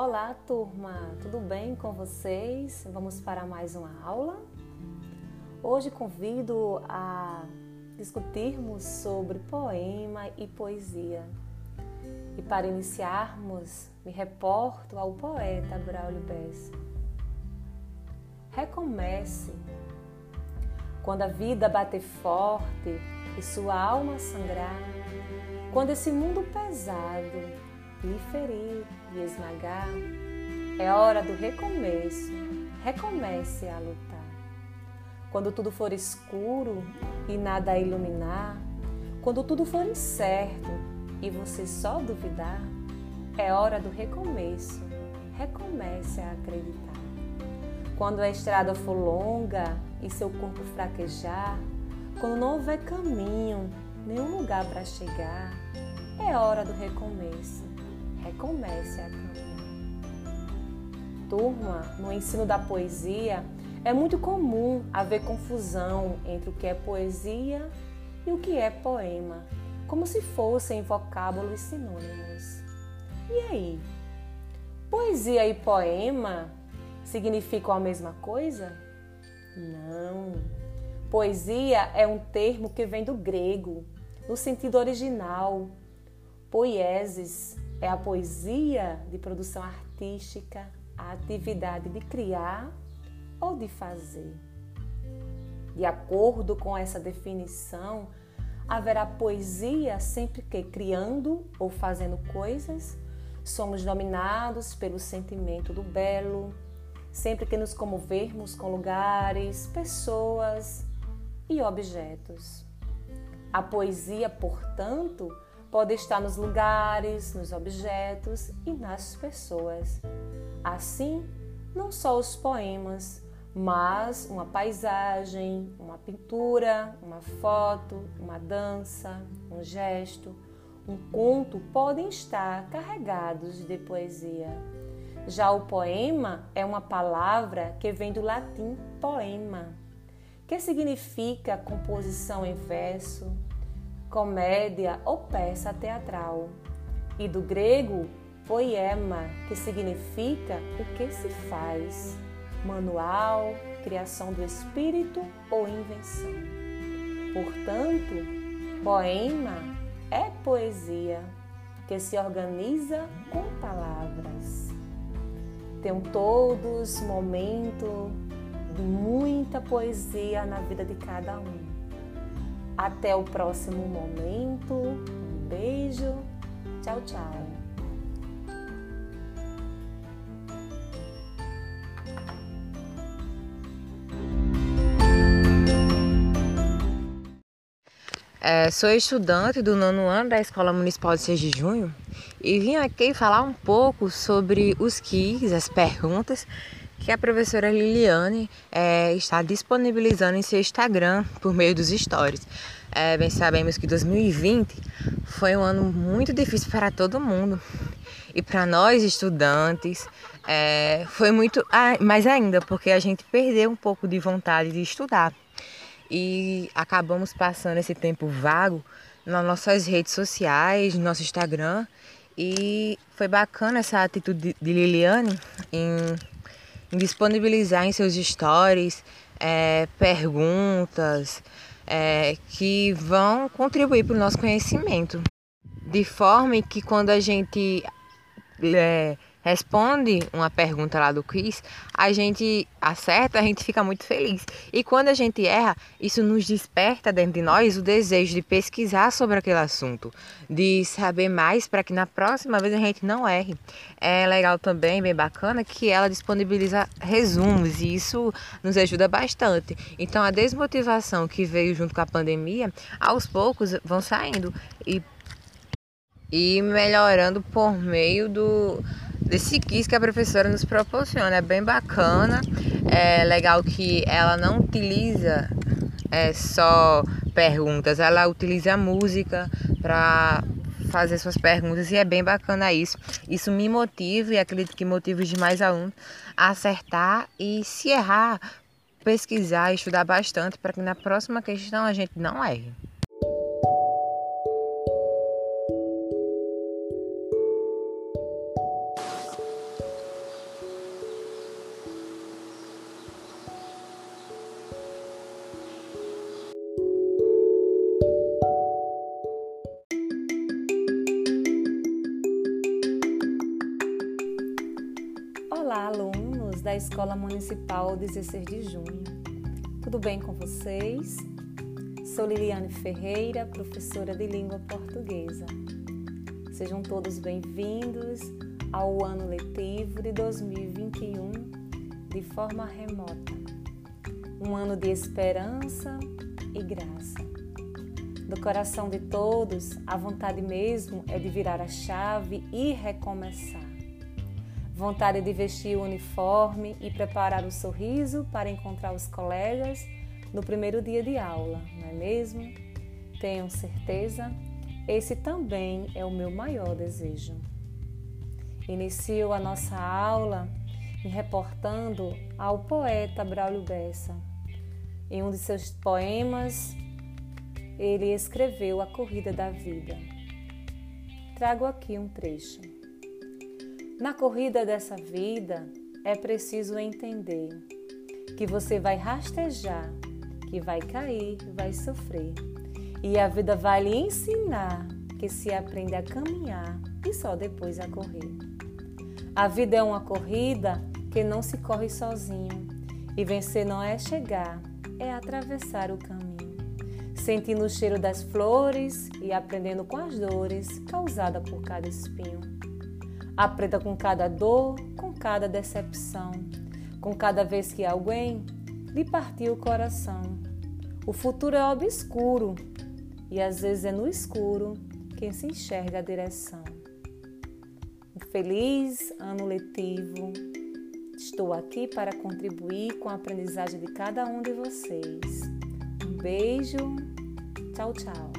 Olá, turma! Tudo bem com vocês? Vamos para mais uma aula? Hoje convido a discutirmos sobre poema e poesia. E para iniciarmos, me reporto ao poeta Braulio Bessa. Recomece. Quando a vida bater forte e sua alma sangrar, quando esse mundo pesado lhe ferir e esmagar, é hora do recomeço. Recomece a lutar. Quando tudo for escuro e nada a iluminar, quando tudo for incerto e você só duvidar, é hora do recomeço. Recomece a acreditar. Quando a estrada for longa e seu corpo fraquejar, quando não houver caminho, nenhum lugar para chegar, é hora do recomeço recomece a caminhar. Turma, no ensino da poesia, é muito comum haver confusão entre o que é poesia e o que é poema, como se fossem vocábulos sinônimos. E aí? Poesia e poema significam a mesma coisa? Não. Poesia é um termo que vem do grego, no sentido original. Poieses é a poesia de produção artística, a atividade de criar ou de fazer. De acordo com essa definição, haverá poesia sempre que, criando ou fazendo coisas, somos dominados pelo sentimento do belo, sempre que nos comovermos com lugares, pessoas e objetos. A poesia, portanto, pode estar nos lugares, nos objetos e nas pessoas. Assim, não só os poemas, mas uma paisagem, uma pintura, uma foto, uma dança, um gesto, um conto podem estar carregados de poesia. Já o poema é uma palavra que vem do latim poema, que significa composição em verso, comédia ou peça teatral, e do grego poema, que significa o que se faz, manual, criação do espírito ou invenção. Portanto, poema é poesia que se organiza com palavras. Tem todos momento de muita poesia na vida de cada um. Até o próximo momento. Um beijo. Tchau, tchau. É, sou estudante do nono ano da Escola Municipal de 6 de Junho e vim aqui falar um pouco sobre os quiz, as perguntas que a professora Liliane é, está disponibilizando em seu Instagram por meio dos stories. É, bem sabemos que 2020 foi um ano muito difícil para todo mundo. E para nós estudantes é, foi muito mais ainda porque a gente perdeu um pouco de vontade de estudar. E acabamos passando esse tempo vago nas nossas redes sociais, no nosso Instagram. E foi bacana essa atitude de Liliane em disponibilizar em seus stories é, perguntas é, que vão contribuir para o nosso conhecimento. De forma que quando a gente é, responde uma pergunta lá do quiz, a gente acerta, a gente fica muito feliz. E quando a gente erra, isso nos desperta dentro de nós o desejo de pesquisar sobre aquele assunto, de saber mais para que na próxima vez a gente não erre. É legal também, bem bacana, que ela disponibiliza resumos e isso nos ajuda bastante. Então a desmotivação que veio junto com a pandemia, aos poucos vão saindo e e melhorando por meio do desse quiz que a professora nos proporciona. É bem bacana, é legal que ela não utiliza é, só perguntas, ela utiliza música para fazer suas perguntas e é bem bacana isso. Isso me motiva e acredito que motiva demais alunos a acertar e se errar, pesquisar estudar bastante para que na próxima questão a gente não erre. Da Escola Municipal 16 de Junho. Tudo bem com vocês? Sou Liliane Ferreira, professora de língua portuguesa. Sejam todos bem-vindos ao ano letivo de 2021 de forma remota. Um ano de esperança e graça. Do coração de todos, a vontade mesmo é de virar a chave e recomeçar vontade de vestir o uniforme e preparar o sorriso para encontrar os colegas no primeiro dia de aula, não é mesmo? Tenham certeza, esse também é o meu maior desejo. Inicio a nossa aula me reportando ao poeta Braulio Bessa. Em um de seus poemas, ele escreveu A Corrida da Vida. Trago aqui um trecho. Na corrida dessa vida, é preciso entender que você vai rastejar, que vai cair, vai sofrer. E a vida vai lhe ensinar que se aprende a caminhar e só depois a correr. A vida é uma corrida que não se corre sozinho. E vencer não é chegar, é atravessar o caminho. Sentindo o cheiro das flores e aprendendo com as dores causadas por cada espinho. Aprenda com cada dor, com cada decepção, com cada vez que alguém lhe partiu o coração. O futuro é obscuro e às vezes é no escuro quem se enxerga a direção. Um feliz ano letivo. Estou aqui para contribuir com a aprendizagem de cada um de vocês. Um beijo. Tchau, tchau.